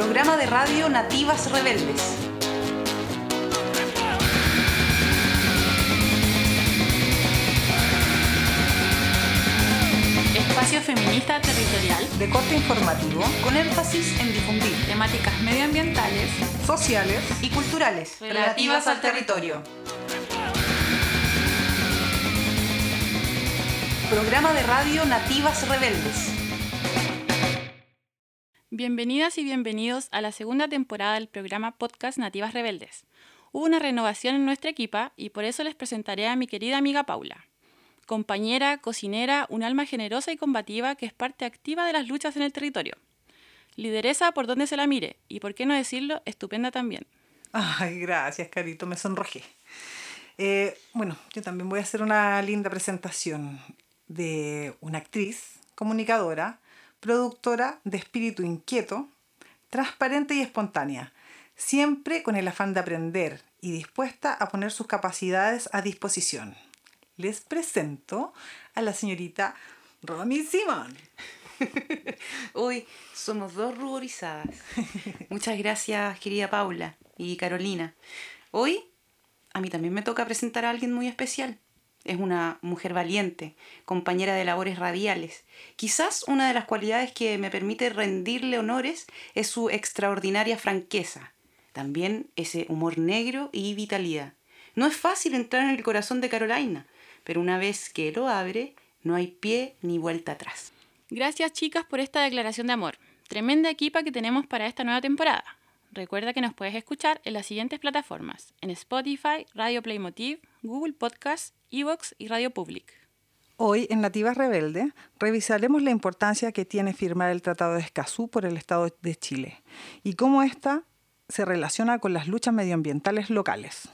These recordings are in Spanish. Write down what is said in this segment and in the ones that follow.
Programa de radio Nativas Rebeldes. Espacio feminista territorial De corte informativo con énfasis en difundir temáticas medioambientales sociales y culturales relativas al territorio. Programa de radio Nativas Rebeldes. Bienvenidas y bienvenidos a la segunda temporada del programa Podcast Nativas Rebeldes. Hubo una renovación en nuestra equipa y por eso les presentaré a mi querida amiga Paula. Compañera, cocinera, un alma generosa y combativa que es parte activa de las luchas en el territorio. Lideresa por donde se la mire y, por qué no decirlo, estupenda también. Ay, gracias, Carito, me sonrojé. Eh, bueno, yo también voy a hacer una linda presentación de una actriz, comunicadora, productora de espíritu inquieto, transparente y espontánea, siempre con el afán de aprender y dispuesta a poner sus capacidades a disposición. Les presento a la señorita Romy Simon. Hoy somos dos ruborizadas. Muchas gracias, querida Paula y Carolina. Hoy a mí también me toca presentar a alguien muy especial. Es una mujer valiente, compañera de labores radiales. Quizás una de las cualidades que me permite rendirle honores es su extraordinaria franqueza, también ese humor negro y vitalidad. No es fácil entrar en el corazón de Carolina, pero una vez que lo abre, no hay pie ni vuelta atrás. Gracias chicas por esta declaración de amor. Tremenda equipa que tenemos para esta nueva temporada. Recuerda que nos puedes escuchar en las siguientes plataformas, en Spotify, Radio Playmotiv, Google Podcast, Evox y Radio Public. Hoy en Nativas Rebelde revisaremos la importancia que tiene firmar el Tratado de Escazú por el Estado de Chile y cómo ésta se relaciona con las luchas medioambientales locales.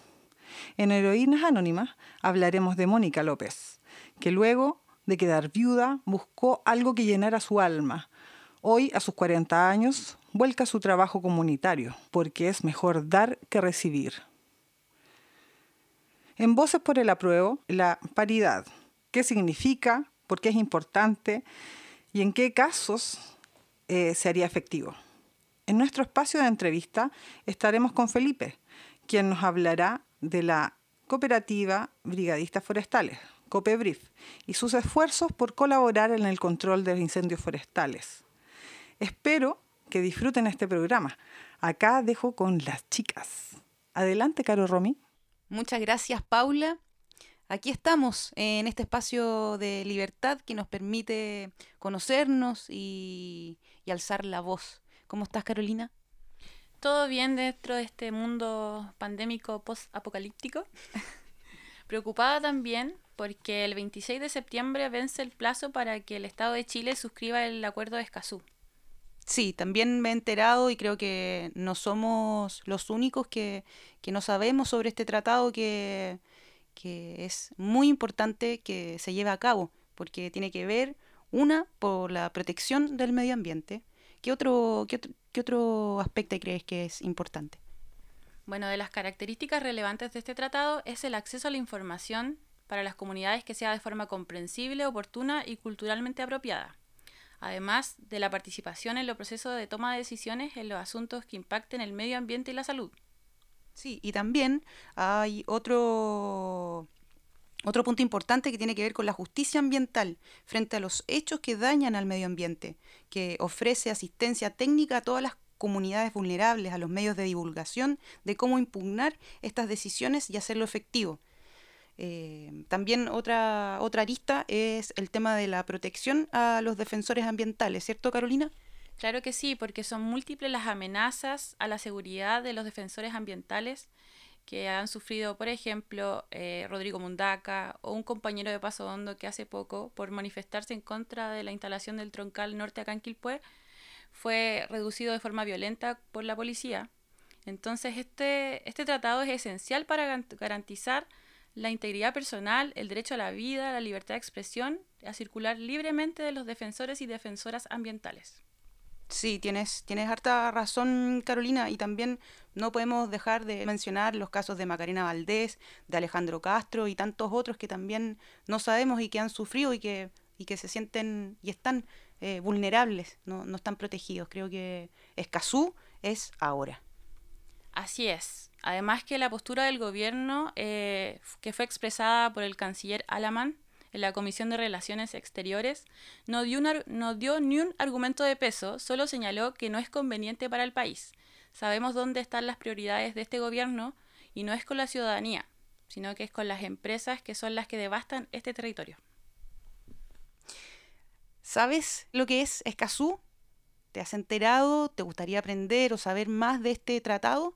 En Heroínas Anónimas hablaremos de Mónica López, que luego de quedar viuda buscó algo que llenara su alma. Hoy, a sus 40 años, vuelca su trabajo comunitario, porque es mejor dar que recibir. En Voces por el Apruebo, la paridad. ¿Qué significa? ¿Por qué es importante? ¿Y en qué casos eh, se haría efectivo? En nuestro espacio de entrevista estaremos con Felipe, quien nos hablará de la cooperativa Brigadistas Forestales, COPEBRIF, y sus esfuerzos por colaborar en el control de los incendios forestales. Espero que disfruten este programa. Acá dejo con las chicas. Adelante, Caro Romy. Muchas gracias, Paula. Aquí estamos en este espacio de libertad que nos permite conocernos y, y alzar la voz. ¿Cómo estás, Carolina? ¿Todo bien dentro de este mundo pandémico post-apocalíptico? Preocupada también porque el 26 de septiembre vence el plazo para que el Estado de Chile suscriba el acuerdo de Escazú. Sí, también me he enterado y creo que no somos los únicos que, que no sabemos sobre este tratado que, que es muy importante que se lleve a cabo, porque tiene que ver, una, por la protección del medio ambiente. ¿Qué otro, qué otro, qué otro aspecto crees que es importante? Bueno, de las características relevantes de este tratado es el acceso a la información para las comunidades que sea de forma comprensible, oportuna y culturalmente apropiada además de la participación en los procesos de toma de decisiones en los asuntos que impacten el medio ambiente y la salud. Sí, y también hay otro, otro punto importante que tiene que ver con la justicia ambiental frente a los hechos que dañan al medio ambiente, que ofrece asistencia técnica a todas las comunidades vulnerables, a los medios de divulgación de cómo impugnar estas decisiones y hacerlo efectivo. Eh, también otra, otra arista es el tema de la protección a los defensores ambientales, ¿cierto Carolina? Claro que sí, porque son múltiples las amenazas a la seguridad de los defensores ambientales que han sufrido, por ejemplo, eh, Rodrigo Mundaca o un compañero de Paso Hondo que hace poco, por manifestarse en contra de la instalación del troncal norte acá en Quilpué, fue reducido de forma violenta por la policía. Entonces, este, este tratado es esencial para garantizar la integridad personal, el derecho a la vida, la libertad de expresión, a circular libremente de los defensores y defensoras ambientales. Sí, tienes, tienes harta razón, Carolina, y también no podemos dejar de mencionar los casos de Macarena Valdés, de Alejandro Castro y tantos otros que también no sabemos y que han sufrido y que, y que se sienten y están eh, vulnerables, no, no están protegidos. Creo que Escazú es ahora. Así es. Además que la postura del gobierno, eh, que fue expresada por el canciller Alaman en la Comisión de Relaciones Exteriores, no dio, no dio ni un argumento de peso, solo señaló que no es conveniente para el país. Sabemos dónde están las prioridades de este gobierno y no es con la ciudadanía, sino que es con las empresas que son las que devastan este territorio. ¿Sabes lo que es Escazú? ¿Te has enterado? ¿Te gustaría aprender o saber más de este tratado?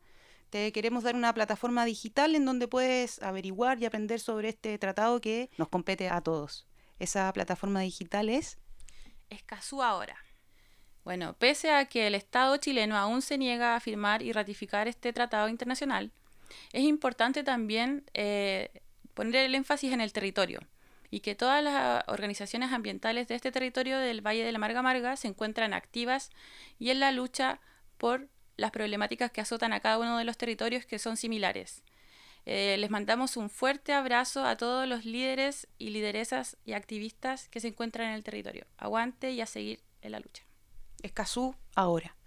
Te queremos dar una plataforma digital en donde puedes averiguar y aprender sobre este tratado que nos compete a todos. Esa plataforma digital es Escazú ahora. Bueno, pese a que el Estado chileno aún se niega a firmar y ratificar este tratado internacional, es importante también eh, poner el énfasis en el territorio y que todas las organizaciones ambientales de este territorio del Valle de la Marga Marga se encuentran activas y en la lucha por las problemáticas que azotan a cada uno de los territorios que son similares. Eh, les mandamos un fuerte abrazo a todos los líderes y lideresas y activistas que se encuentran en el territorio. Aguante y a seguir en la lucha. Escazú ahora.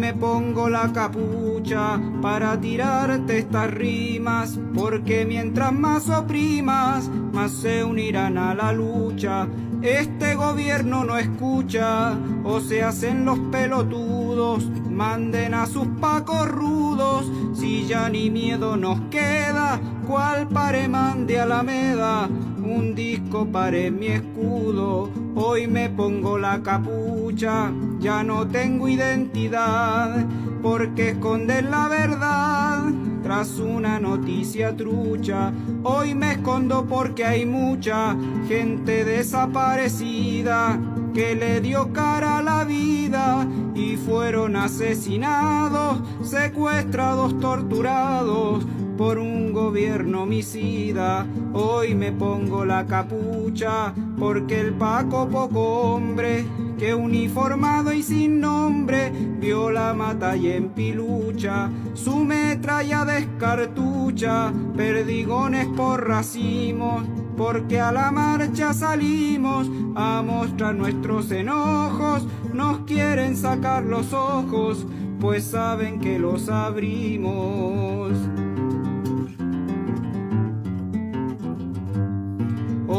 Me pongo la capucha para tirarte estas rimas, porque mientras más oprimas, más se unirán a la lucha. Este gobierno no escucha, o se hacen los pelotudos, manden a sus pacos rudos, si ya ni miedo nos queda, cual pare mande Alameda, un disco pare mi escudo, hoy me pongo la capucha, ya no tengo identidad, porque esconder la verdad tras una noticia trucha. Hoy me escondo porque hay mucha gente desaparecida que le dio cara a la vida y fueron asesinados, secuestrados, torturados por un gobierno homicida. Hoy me pongo la capucha porque el Paco poco hombre que uniformado y sin nombre vio la mata y en pilucha su metralla descartucha perdigones por racimos porque a la marcha salimos a mostrar nuestros enojos nos quieren sacar los ojos pues saben que los abrimos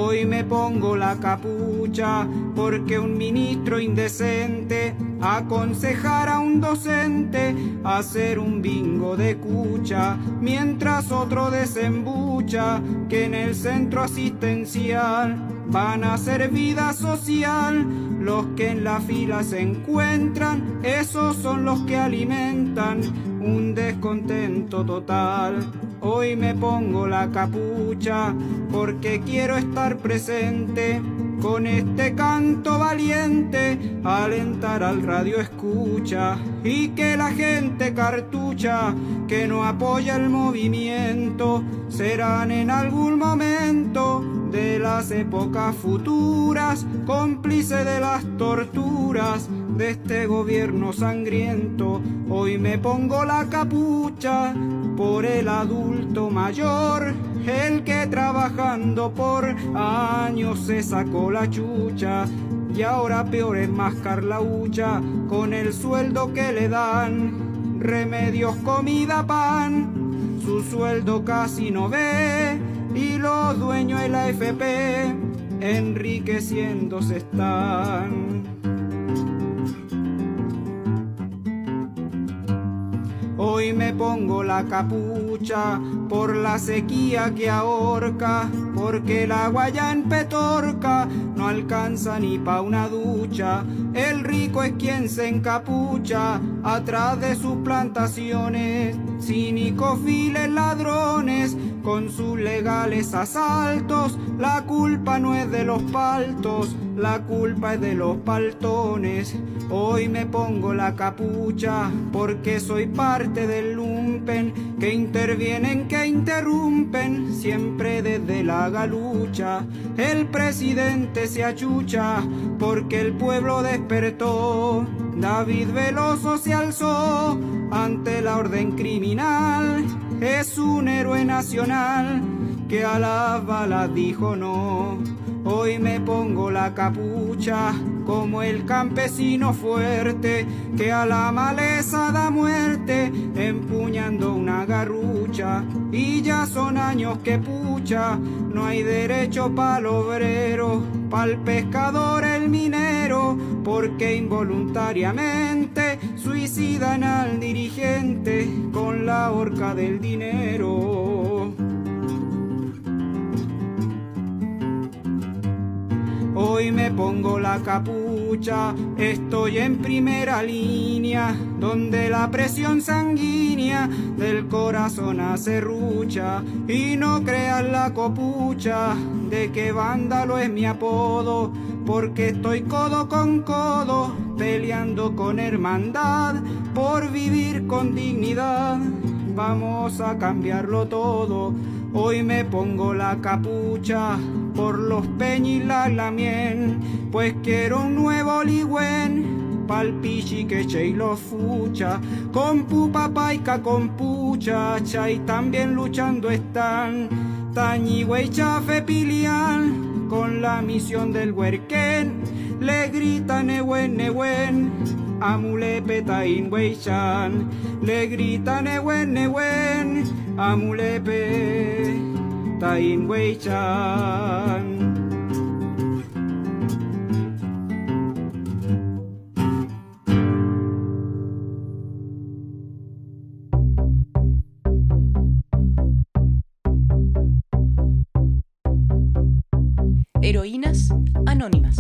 Hoy me pongo la capucha porque un ministro indecente aconsejara a un docente hacer un bingo de cucha mientras otro desembucha que en el centro asistencial van a hacer vida social. Los que en la fila se encuentran, esos son los que alimentan un descontento total. Hoy me pongo la capucha porque quiero estar presente con este canto valiente, alentar al radio escucha y que la gente cartucha que no apoya el movimiento serán en algún momento de las épocas futuras cómplice de las torturas de este gobierno sangriento. Hoy me pongo la capucha el adulto mayor, el que trabajando por años se sacó la chucha. Y ahora peor es mascar la hucha con el sueldo que le dan. Remedios, comida, pan, su sueldo casi no ve. Y los dueños de la enriqueciéndose están. Hoy me pongo la capucha por la sequía que ahorca, porque el agua ya en Petorca no alcanza ni pa' una ducha. El rico es quien se encapucha atrás de sus plantaciones, cínicos files ladrones con sus legales asaltos. La culpa no es de los paltos, la culpa es de los paltones. Hoy me pongo la capucha porque soy parte del lumpen que intervienen, que interrumpen siempre desde la galucha. El presidente se achucha porque el pueblo despertó. David Veloso se alzó ante la orden criminal. Es un héroe nacional que a las balas dijo no. Hoy me pongo la capucha como el campesino fuerte que a la maleza da muerte empuñando una garrucha. Y ya son años que pucha, no hay derecho pa'l obrero, pa'l pescador el minero, porque involuntariamente suicidan al dirigente con la horca del dinero. Hoy me pongo la capucha, estoy en primera línea, donde la presión sanguínea del corazón rucha Y no creas la copucha de que vándalo es mi apodo, porque estoy codo con codo, peleando con hermandad, por vivir con dignidad. Vamos a cambiarlo todo, hoy me pongo la capucha por los peñilas la mien, pues quiero un nuevo ligüen, pal pichi que y lo fucha, con pupa paica con pucha, y también luchando están, tañi y chafe pilian, con la misión del huerquén, le gritan newen newen, amulepe tain weichan, le gritan newen newen, amulepe tain weichan. Heroínas anónimas.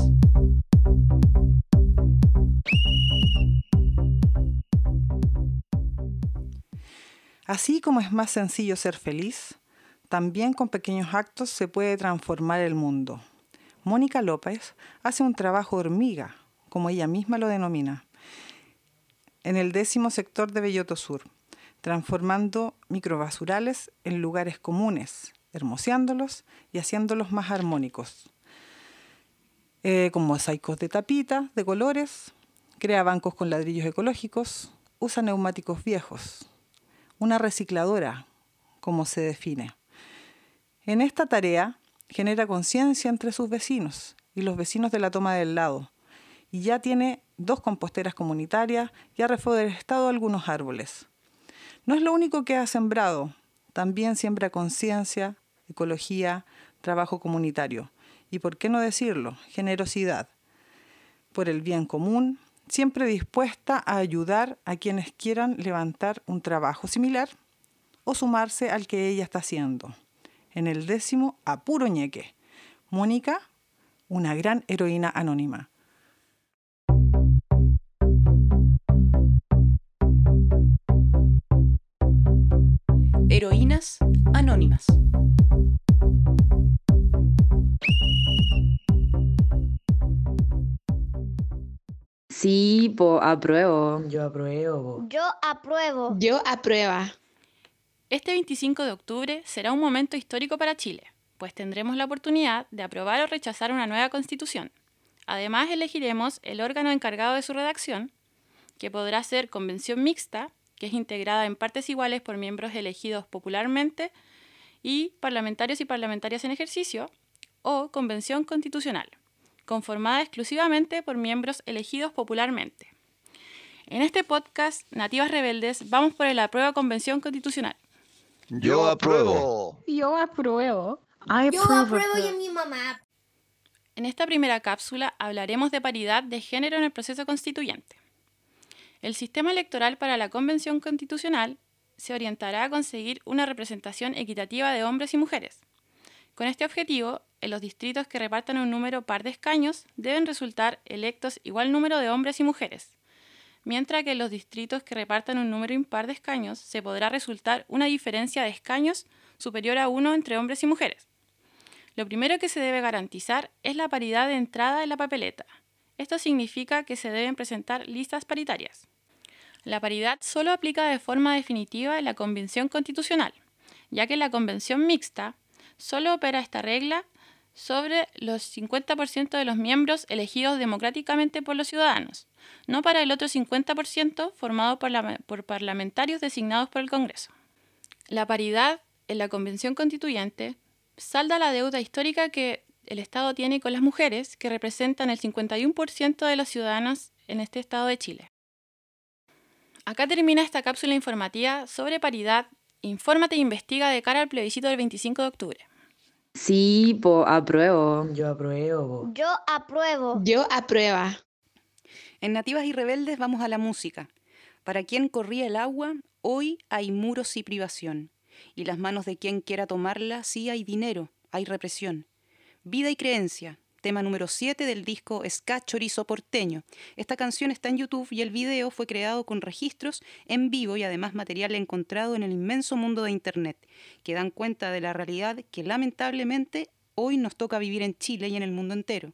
Así como es más sencillo ser feliz, también con pequeños actos se puede transformar el mundo. Mónica López hace un trabajo hormiga, como ella misma lo denomina, en el décimo sector de Belloto Sur, transformando microbasurales en lugares comunes, hermoseándolos y haciéndolos más armónicos. Eh, con mosaicos de tapita, de colores, crea bancos con ladrillos ecológicos, usa neumáticos viejos. Una recicladora, como se define. En esta tarea genera conciencia entre sus vecinos y los vecinos de la toma del lado, y ya tiene dos composteras comunitarias y ha reforestado algunos árboles. No es lo único que ha sembrado, también siembra conciencia, ecología, trabajo comunitario y, por qué no decirlo, generosidad, por el bien común, siempre dispuesta a ayudar a quienes quieran levantar un trabajo similar o sumarse al que ella está haciendo en el décimo a puro ñeque. Mónica, una gran heroína anónima. Heroínas anónimas. Sí, po, apruebo. Yo apruebo. Yo apruebo. Yo aprueba. Este 25 de octubre será un momento histórico para Chile, pues tendremos la oportunidad de aprobar o rechazar una nueva constitución. Además, elegiremos el órgano encargado de su redacción, que podrá ser convención mixta, que es integrada en partes iguales por miembros elegidos popularmente y parlamentarios y parlamentarias en ejercicio, o convención constitucional, conformada exclusivamente por miembros elegidos popularmente. En este podcast, Nativas Rebeldes, vamos por la prueba convención constitucional. Yo apruebo. Yo apruebo. Yo apruebo y mi mamá. En esta primera cápsula hablaremos de paridad de género en el proceso constituyente. El sistema electoral para la Convención Constitucional se orientará a conseguir una representación equitativa de hombres y mujeres. Con este objetivo, en los distritos que repartan un número par de escaños deben resultar electos igual número de hombres y mujeres, mientras que en los distritos que repartan un número impar de escaños se podrá resultar una diferencia de escaños superior a uno entre hombres y mujeres. Lo primero que se debe garantizar es la paridad de entrada en la papeleta. Esto significa que se deben presentar listas paritarias. La paridad solo aplica de forma definitiva en la Convención Constitucional, ya que la Convención Mixta solo opera esta regla sobre los 50% de los miembros elegidos democráticamente por los ciudadanos, no para el otro 50% formado por, parlamentarios designados por el Congreso. La paridad en la Convención Constituyente salda la deuda histórica que el Estado tiene con las mujeres, que representan el 51% de las ciudadanas en este Estado de Chile. Acá termina esta cápsula informativa sobre paridad. Infórmate e investiga de cara al plebiscito del 25 de octubre. Sí, po, apruebo. Yo apruebo. Yo apruebo. Yo aprueba. En Nativas y Rebeldes vamos a la música. Para quien corría el agua, hoy hay muros y privación. Y las manos de quien quiera tomarla, sí hay dinero, hay represión. Vida y creencia, tema número 7 del disco Ska Chorizo Porteño. Esta canción está en YouTube y el video fue creado con registros en vivo y además material encontrado en el inmenso mundo de Internet, que dan cuenta de la realidad que lamentablemente hoy nos toca vivir en Chile y en el mundo entero.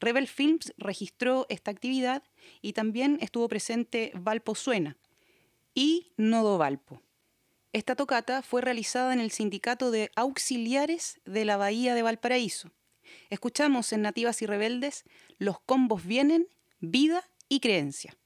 Rebel Films registró esta actividad y también estuvo presente Valpo Suena y Nodo Valpo. Esta tocata fue realizada en el Sindicato de Auxiliares de la Bahía de Valparaíso. Escuchamos en Nativas y Rebeldes Los combos vienen, vida y creencia.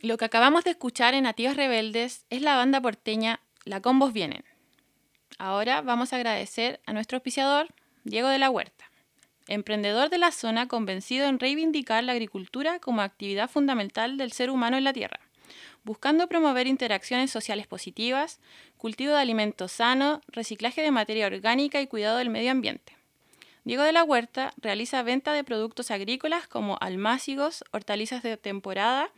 Lo que acabamos de escuchar en Nativas Rebeldes es la banda porteña La Combos Vienen. Ahora vamos a agradecer a nuestro auspiciador, Diego de la Huerta, emprendedor de la zona convencido en reivindicar la agricultura como actividad fundamental del ser humano en la tierra, buscando promover interacciones sociales positivas, cultivo de alimentos sanos, reciclaje de materia orgánica y cuidado del medio ambiente. Diego de la Huerta realiza venta de productos agrícolas como almácigos, hortalizas de temporada,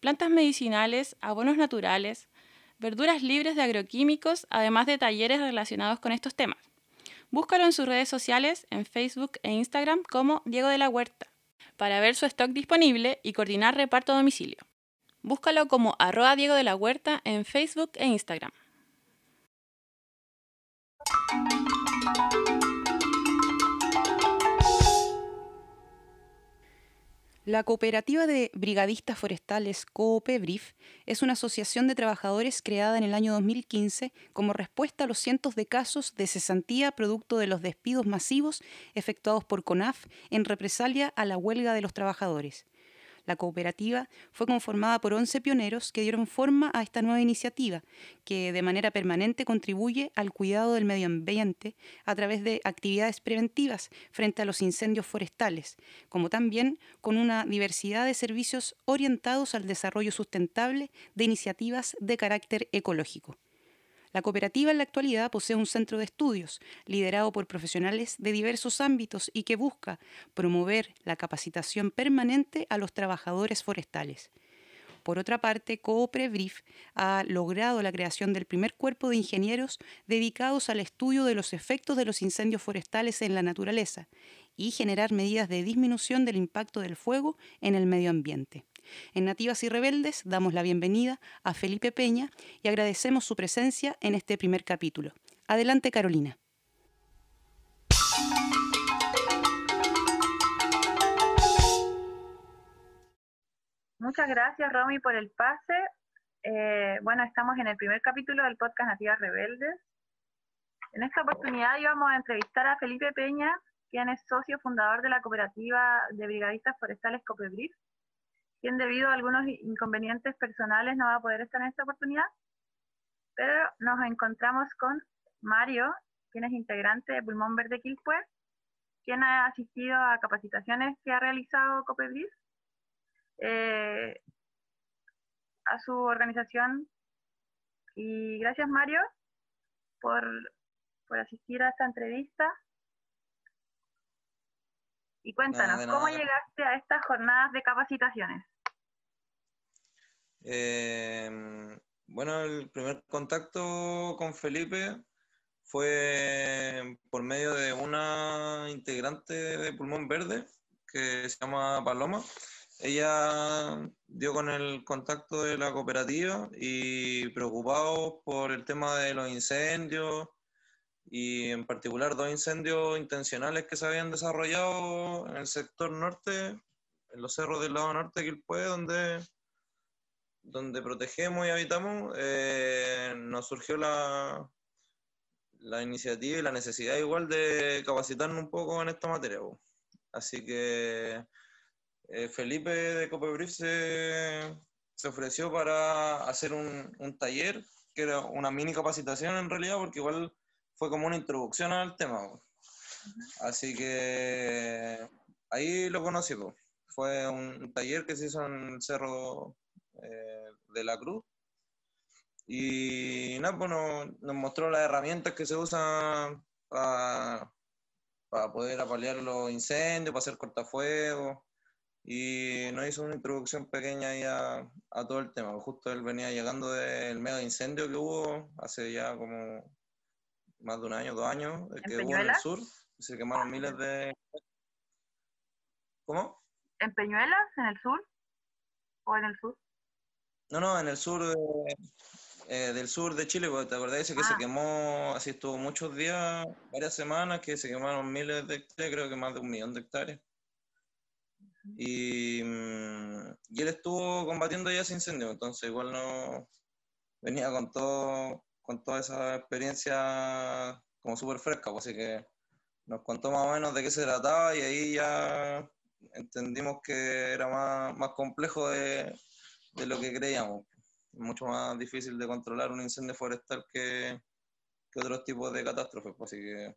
plantas medicinales, abonos naturales, verduras libres de agroquímicos, además de talleres relacionados con estos temas. Búscalo en sus redes sociales, en Facebook e Instagram como Diego de la Huerta, para ver su stock disponible y coordinar reparto a domicilio. Búscalo como arroba Diego de la Huerta en Facebook e Instagram. La Cooperativa de Brigadistas Forestales COOPEBRIF es una asociación de trabajadores creada en el año 2015 como respuesta a los cientos de casos de cesantía producto de los despidos masivos efectuados por CONAF en represalia a la huelga de los trabajadores. La cooperativa fue conformada por 11 pioneros que dieron forma a esta nueva iniciativa, que de manera permanente contribuye al cuidado del medio ambiente a través de actividades preventivas frente a los incendios forestales, como también con una diversidad de servicios orientados al desarrollo sustentable de iniciativas de carácter ecológico. La cooperativa en la actualidad posee un centro de estudios liderado por profesionales de diversos ámbitos y que busca promover la capacitación permanente a los trabajadores forestales. Por otra parte, CoopreBrief ha logrado la creación del primer cuerpo de ingenieros dedicados al estudio de los efectos de los incendios forestales en la naturaleza y generar medidas de disminución del impacto del fuego en el medio ambiente. En Nativas y Rebeldes damos la bienvenida a Felipe Peña y agradecemos su presencia en este primer capítulo. Adelante, Carolina. Muchas gracias, Romy, por el pase. Eh, bueno, estamos en el primer capítulo del podcast Nativas Rebeldes. En esta oportunidad íbamos a entrevistar a Felipe Peña, quien es socio fundador de la cooperativa de brigadistas forestales Copebrif, quien debido a algunos inconvenientes personales no va a poder estar en esta oportunidad, pero nos encontramos con Mario, quien es integrante de Pulmón Verde Quilpue, quien ha asistido a capacitaciones que ha realizado Copebrif eh, a su organización. Y gracias, Mario, por, por asistir a esta entrevista. Y cuéntanos, ¿cómo llegaste a estas jornadas de capacitaciones? Eh, bueno, el primer contacto con Felipe fue por medio de una integrante de Pulmón Verde que se llama Paloma. Ella dio con el contacto de la cooperativa y preocupados por el tema de los incendios y en particular dos incendios intencionales que se habían desarrollado en el sector norte, en los cerros del lado norte de Quilpué, donde donde protegemos y habitamos, eh, nos surgió la, la iniciativa y la necesidad igual de capacitarnos un poco en esta materia. Así que eh, Felipe de Copebrief se, se ofreció para hacer un, un taller, que era una mini capacitación en realidad, porque igual fue como una introducción al tema. Así que ahí lo conocí. Fue un taller que se hizo en el Cerro eh, de la Cruz. Y nada, pues nos, nos mostró las herramientas que se usan para, para poder apalear los incendios, para hacer cortafuegos. Y nos hizo una introducción pequeña ahí a, a todo el tema. Justo él venía llegando del mega incendio que hubo hace ya como más de un año, dos años, eh, ¿En que hubo en el sur. Se quemaron miles de... ¿Cómo? ¿En Peñuelas, en el sur? ¿O en el sur? No, no, en el sur de- eh, del sur de Chile, porque te acordás ese que se Ah. quemó, así estuvo muchos días, varias semanas, que se quemaron miles de hectáreas, creo que más de un millón de hectáreas. y, mm, y él estuvo combatiendo ya ese incendio, entonces igual no venía con todo con toda esa experiencia como súper fresca, pues, así que nos contó más o menos de qué se trataba y ahí ya entendimos que era más, más complejo de, de lo que creíamos. Mucho más difícil de controlar un incendio forestal que, que otros tipos de catástrofes. pues, Así que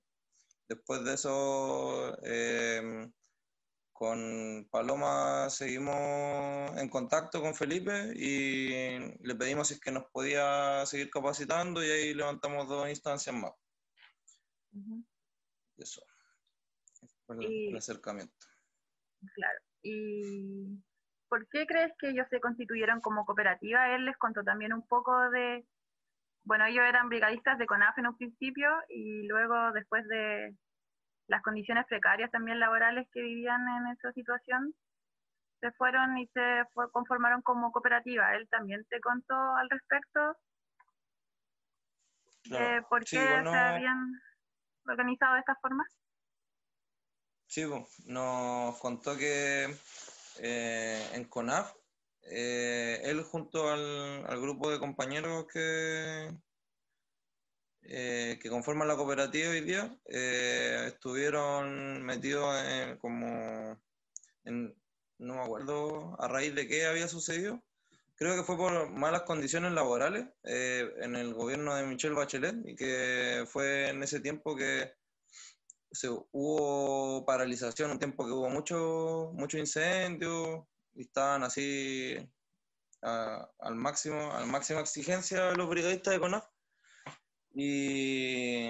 después de eso, eh, con Paloma seguimos en contacto con Felipe y le pedimos si es que nos podía seguir capacitando y ahí levantamos dos instancias más. Eso. Fue el, Y- el acercamiento. Claro. ¿Y por qué crees que ellos se constituyeron como cooperativa? Él les contó también un poco de, bueno, ellos eran brigadistas de CONAF en un principio y luego después de las condiciones precarias también laborales que vivían en esa situación, se fueron y se conformaron como cooperativa. Él también te contó al respecto Claro. por Sí, qué bueno, se habían organizado de esta forma. Sí, nos contó que eh, en CONAF, eh, él junto al, grupo de compañeros que, eh, que conforman la cooperativa hoy día, eh, estuvieron metidos en, como en, no me acuerdo a raíz de qué había sucedido. Creo que fue por malas condiciones laborales en el gobierno de Michelle Bachelet y que fue en ese tiempo que se, hubo paralización, un tiempo que hubo mucho, mucho incendio y estaban así a- al máximo, a la máxima exigencia los brigadistas de CONAF y,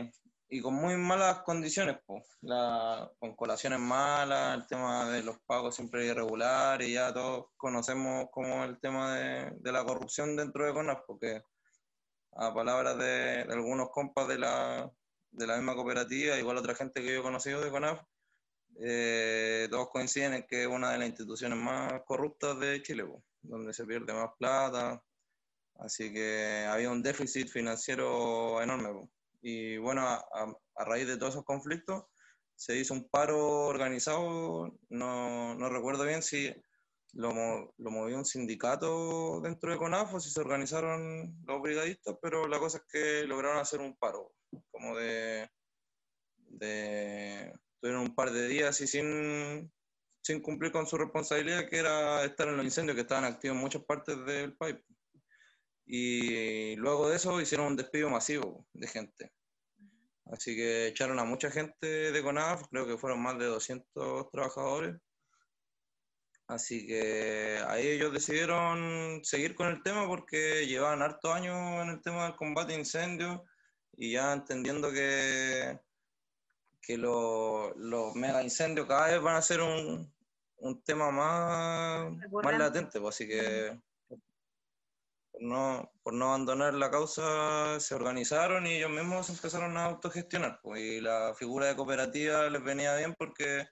y con muy malas condiciones, po. La, con colaciones malas, el tema de los pagos siempre irregulares, y ya todos conocemos como el tema de, de la corrupción dentro de CONAF, porque a palabras de, de algunos compas de la, de la misma cooperativa, igual otra gente que yo he conocido de CONAF, eh, todos coinciden en que es una de las instituciones más corruptas de Chile, donde se pierde más plata, así que había un déficit financiero enorme. Y bueno, a, raíz de todos esos conflictos, se hizo un paro organizado, no, no recuerdo bien si lo, lo movió un sindicato dentro de CONAF o si se organizaron los brigadistas, pero la cosa es que lograron hacer un paro, como de, de tuvieron un par de días y sin, sin cumplir con su responsabilidad, que era estar en los incendios que estaban activos en muchas partes del país. Y luego de eso hicieron un despido masivo de gente. Así que echaron a mucha gente de CONAF, creo que fueron más de 200 trabajadores. Así que ahí ellos decidieron seguir con el tema porque llevaban hartos años en el tema del combate a incendios y ya entendiendo que, que lo- los mega incendios cada vez van a ser un, un tema más, más latente. pues, así que por no, por no abandonar la causa, se organizaron y ellos mismos se empezaron a autogestionar. pues, y la figura de cooperativa les venía bien porque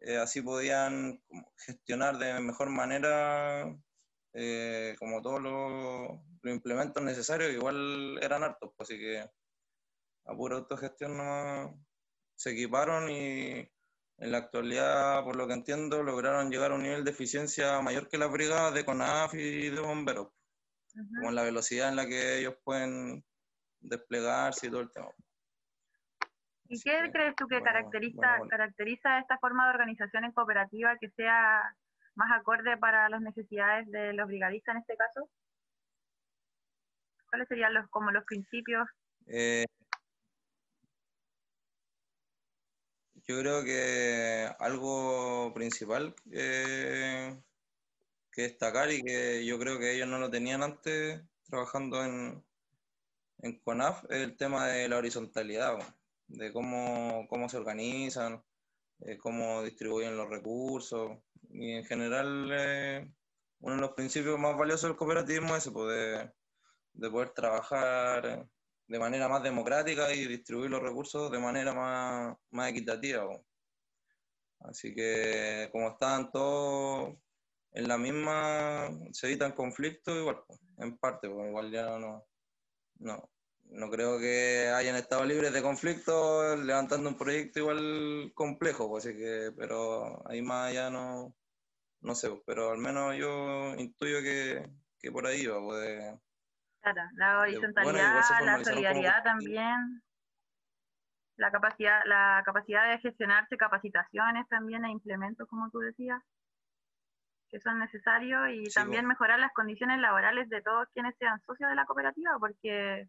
eh, así podían gestionar de mejor manera eh, como todos los, los implementos necesarios, igual eran hartos, pues, así que a pura autogestión nomás se equiparon y en la actualidad, por lo que entiendo, lograron llegar a un nivel de eficiencia mayor que las brigadas de CONAF y de bomberos, como en la velocidad en la que ellos pueden desplegarse y todo el tema. ¿Y qué crees tú que bueno, caracteriza, bueno, bueno. caracteriza esta forma de organización en cooperativa que sea más acorde para las necesidades de los brigadistas en este caso? ¿Cuáles serían los como los principios? Eh, yo creo que algo principal eh, que destacar y que yo creo que ellos no lo tenían antes trabajando en, en CONAF es el tema de la horizontalidad, de cómo, cómo se organizan, eh, cómo distribuyen los recursos. Y en general eh, uno de los principios más valiosos del cooperativismo es ese, pues, de, de poder trabajar de manera más democrática y distribuir los recursos de manera más, más equitativa. Así que como estaban todos en la misma, se evitan conflictos igual, en parte, porque igual ya no, no, no creo que hayan estado libres de conflictos levantando un proyecto igual complejo, así que, pero ahí más allá no, no sé, pero al menos yo intuyo que, que por ahí va, pues, Claro, la horizontalidad, la solidaridad también, la capacidad, la capacidad de gestionarse capacitaciones también e implementos, como tú decías, que son necesarios y Sí, también mejorar las condiciones laborales de todos quienes sean socios de la cooperativa, porque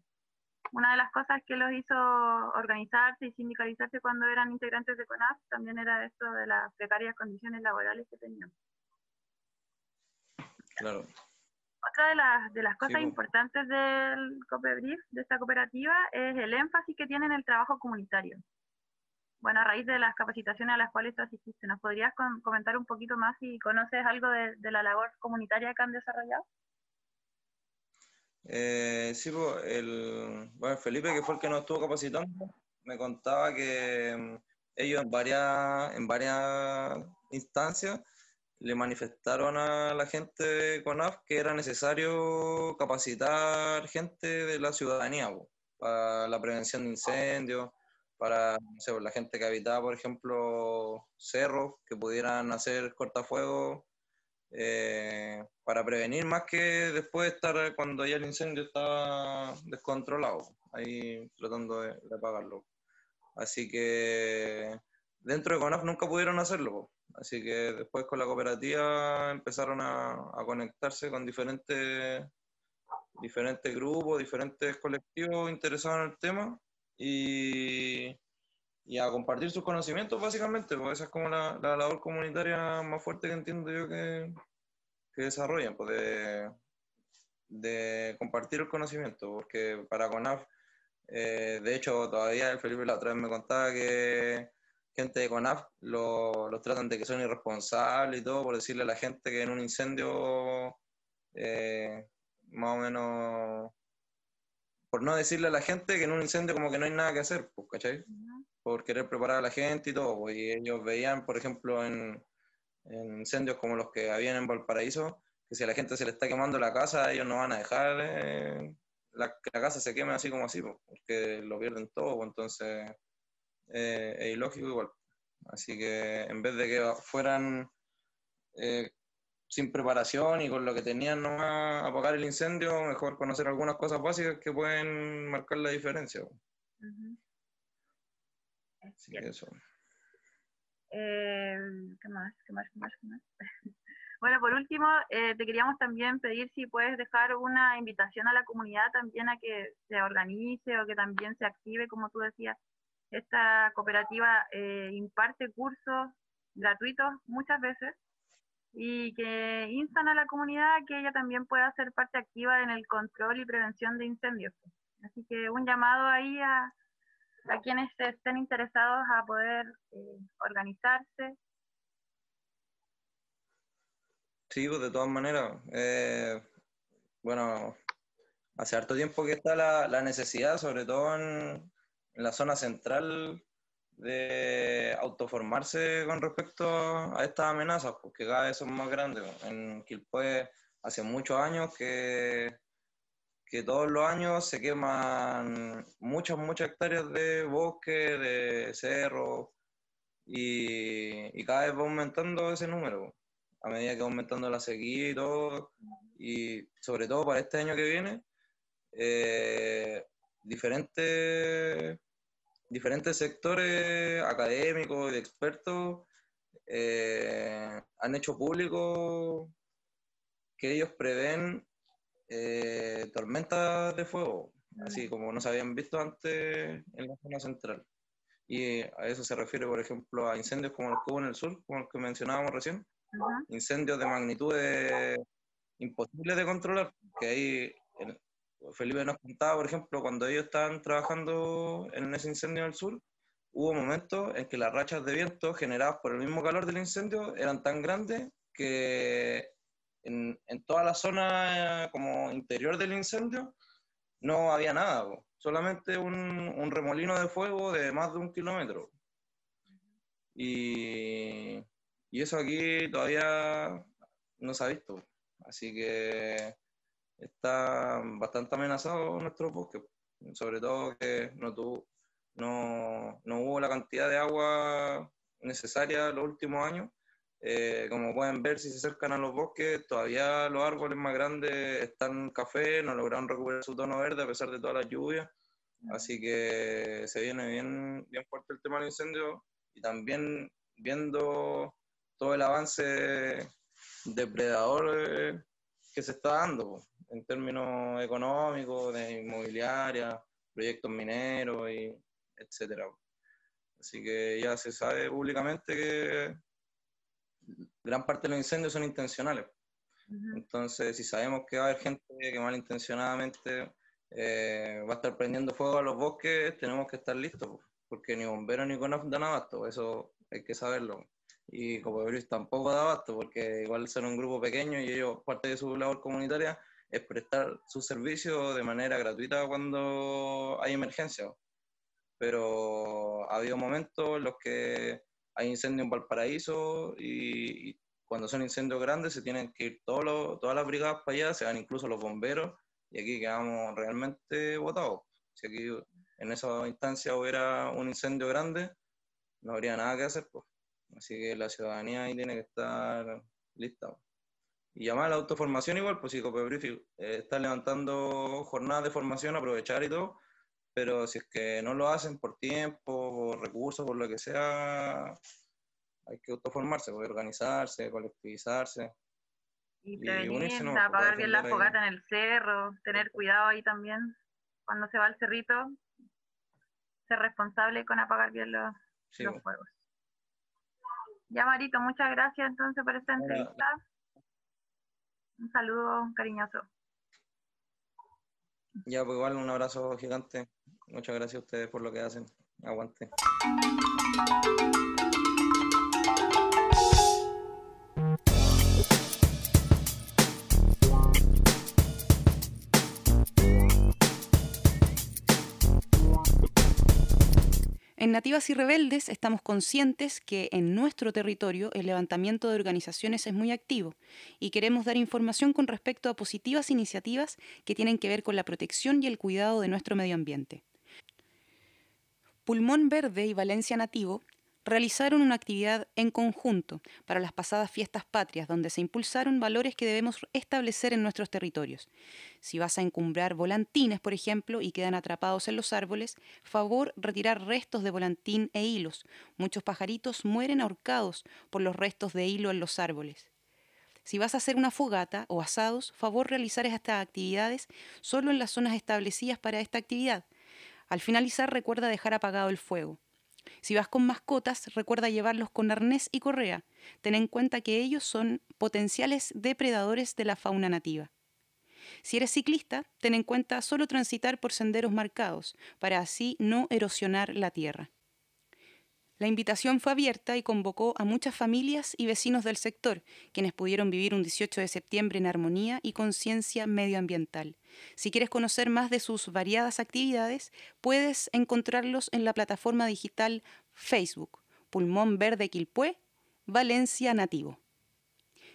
una de las cosas que los hizo organizarse y sindicalizarse cuando eran integrantes de CONAF también era esto de las precarias condiciones laborales que tenían. claro. Otra de las, de las cosas po. importantes del COPEBRIF, de esta cooperativa, es el énfasis que tiene en el trabajo comunitario. Bueno, a raíz de las capacitaciones a las cuales tú asististe, ¿nos podrías com- comentar un poquito más si conoces algo de, de la labor comunitaria que han desarrollado? Eh, sí, pues, el, bueno, Felipe, que fue el que nos estuvo capacitando, me contaba que mm, ellos en varias, en varias instancias le manifestaron a la gente de CONAF que era necesario capacitar gente de la ciudadanía po, para la prevención de incendios, para no sé, la gente que habitaba, por ejemplo, cerros, que pudieran hacer cortafuegos eh, para prevenir más que después de estar cuando ya el incendio estaba descontrolado, ahí tratando de, de apagarlo. Así que dentro de CONAF nunca pudieron hacerlo. Así que después con la cooperativa empezaron a, a conectarse con diferentes, diferentes grupos, diferentes colectivos interesados en el tema y, y a compartir sus conocimientos básicamente, porque esa es como la, la labor comunitaria más fuerte que entiendo yo que, que desarrollan, pues de, de compartir el conocimiento, porque para CONAF, eh, de hecho todavía el Felipe la otra vez me contaba que gente de CONAF lo- los tratan de que son irresponsables y todo por decirle a la gente que en un incendio eh, más o menos por no decirle a la gente que en un incendio como que no hay nada que hacer, pues, ¿cachai? Por querer preparar a la gente y todo, pues, y ellos veían, por ejemplo, en, en incendios como los que habían en Valparaíso, que si a la gente se le está quemando la casa, ellos no van a dejar eh, la, que la casa se queme así como así, pues, porque lo pierden todo, pues, entonces eh, es ilógico igual. Así que en vez de que fueran eh, sin preparación y con lo que tenían nomás apagar el incendio, mejor conocer algunas cosas básicas que pueden marcar la diferencia. pues. Así que eso. Eh, ¿qué más? ¿Qué más? ¿Qué más? ¿Qué más? bueno, por último, eh, te queríamos también pedir si puedes dejar una invitación a la comunidad también a que se organice o que también se active, como tú decías. Esta cooperativa eh, imparte cursos gratuitos muchas veces y que instan a la comunidad que ella también pueda ser parte activa en el control y prevención de incendios. Así que un llamado ahí a, a quienes estén interesados a poder eh, organizarse. Sí, pues de todas maneras. eh, bueno, hace harto tiempo que está la, la necesidad, sobre todo en, en la zona central, de autoformarse con respecto a estas amenazas, porque cada vez son más grandes. En Quilpué hace muchos años que, que todos los años se queman muchas, muchas hectáreas de bosque, de cerro, y, y cada vez va aumentando ese número a medida que va aumentando la sequía y todo, y sobre todo para este año que viene, eh, diferentes, diferentes sectores académicos y de expertos eh, han hecho público que ellos prevén eh, tormentas de fuego, así como no se habían visto antes en la zona central. Y a eso se refiere, por ejemplo, a incendios como los que hubo en el sur, como los que mencionábamos recién, incendios de magnitudes imposibles de controlar, que ahí Felipe nos contaba, por ejemplo, cuando ellos estaban trabajando en ese incendio en el sur, hubo momentos en que las rachas de viento generadas por el mismo calor del incendio eran tan grandes que en, en toda la zona eh, como interior del incendio no había nada, solamente un, un remolino de fuego de más de un kilómetro. Y, y eso aquí todavía no se ha visto. Así que está bastante amenazado nuestro bosque, sobre todo que no, tuvo, no, no hubo la cantidad de agua necesaria los últimos años. Eh, como pueden ver, si se acercan a los bosques, todavía los árboles más grandes están café, no lograron recuperar su tono verde a pesar de todas las lluvias. Así que se viene bien, bien fuerte el tema del incendio y también viendo todo el avance depredador eh, que se está dando en términos económicos, de inmobiliaria, proyectos mineros, y etcétera. Así que ya se sabe públicamente que gran parte de los incendios son intencionales. Entonces, si sabemos que va a haber gente que malintencionadamente eh, va a estar prendiendo fuego a los bosques, tenemos que estar listos, po, porque ni bomberos ni CONAF dan abasto, eso hay que saberlo. Y como Luis tampoco da abasto, porque igual son un grupo pequeño y ellos, parte de su labor comunitaria, es prestar su servicio de manera gratuita cuando hay emergencia. Pero ha habido momentos en los que hay incendio en Valparaíso y, cuando son incendios grandes se tienen que ir todos los- todas las brigadas para allá, se van incluso los bomberos y aquí quedamos realmente botados. Si aquí en esa instancia hubiera un incendio grande, no habría nada que hacer. Pues. Así que la ciudadanía ahí tiene que estar lista. Pues. Y llamar a la autoformación igual, pues si Copebrief eh, está levantando jornadas de formación, aprovechar y todo, pero si es que no lo hacen por tiempo, por recursos, por lo que sea, hay que autoformarse, pues, organizarse, colectivizarse. Y Y prevenir, unirse, ¿no? apagar Para bien la ahí. fogata en el cerro, tener cuidado ahí también. Cuando se va al cerrito, ser responsable con apagar bien los, Sí, los pues. fuegos. Ya, Marito, muchas gracias entonces por esta Hola. Un saludo cariñoso. Ya, pues igual un abrazo gigante. Muchas gracias a ustedes por lo que hacen. Aguante. En Nativas y Rebeldes estamos conscientes que en nuestro territorio el levantamiento de organizaciones es muy activo y queremos dar información con respecto a positivas iniciativas que tienen que ver con la protección y el cuidado de nuestro medio ambiente. Pulmón Verde y Valencia Nativo realizaron una actividad en conjunto para las pasadas fiestas patrias, donde se impulsaron valores que debemos establecer en nuestros territorios. Si vas a encumbrar volantines, por ejemplo, y quedan atrapados en los árboles, favor retirar restos de volantín e hilos. Muchos pajaritos mueren ahorcados por los restos de hilo en los árboles. Si vas a hacer una fogata o asados, favor realizar estas actividades solo en las zonas establecidas para esta actividad. Al finalizar, recuerda dejar apagado el fuego. Si vas con mascotas, recuerda llevarlos con arnés y correa. Ten en cuenta que ellos son potenciales depredadores de la fauna nativa. Si eres ciclista, ten en cuenta solo transitar por senderos marcados, para así no erosionar la tierra. La invitación fue abierta y convocó a muchas familias y vecinos del sector, quienes pudieron vivir un 18 de septiembre en armonía y conciencia medioambiental. Si quieres conocer más de sus variadas actividades, puedes encontrarlos en la plataforma digital Facebook, Pulmón Verde Quilpué, Valencia Nativo.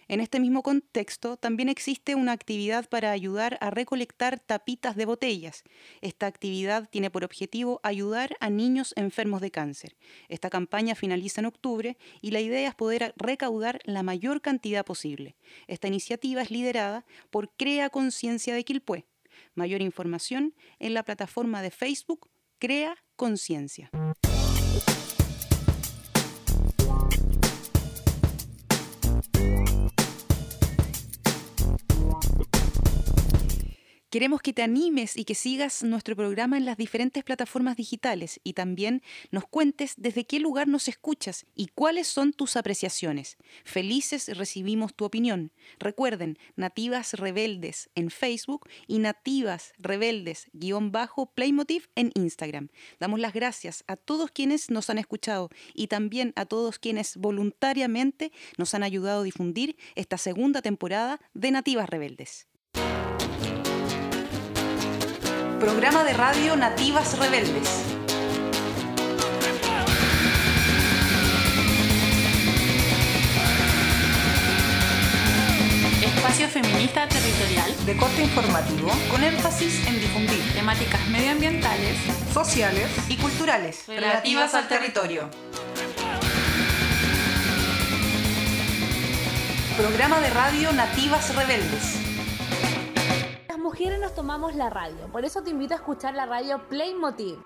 En este mismo contexto, también existe una actividad para ayudar a recolectar tapitas de botellas. Esta actividad tiene por objetivo ayudar a niños enfermos de cáncer. Esta campaña finaliza en octubre y la idea es poder recaudar la mayor cantidad posible. Esta iniciativa es liderada por Crea Conciencia de Quilpué. Mayor información en la plataforma de Facebook Crea Conciencia. Queremos que te animes y que sigas nuestro programa en las diferentes plataformas digitales y también nos cuentes desde qué lugar nos escuchas y cuáles son tus apreciaciones. Felices recibimos tu opinión. Recuerden, Nativas Rebeldes en Facebook y Nativas Rebeldes guion bajo Playmotiv en Instagram. Damos las gracias a todos quienes nos han escuchado y también a todos quienes voluntariamente nos han ayudado a difundir esta segunda temporada de Nativas Rebeldes. Programa de radio Nativas Rebeldes. Espacio feminista territorial De corte informativo, Con énfasis en difundir temáticas medioambientales sociales y culturales Relativas al territorio. programa de radio Nativas Rebeldes. Mujeres nos tomamos la radio, por eso te invito a escuchar la radio Playmotiv.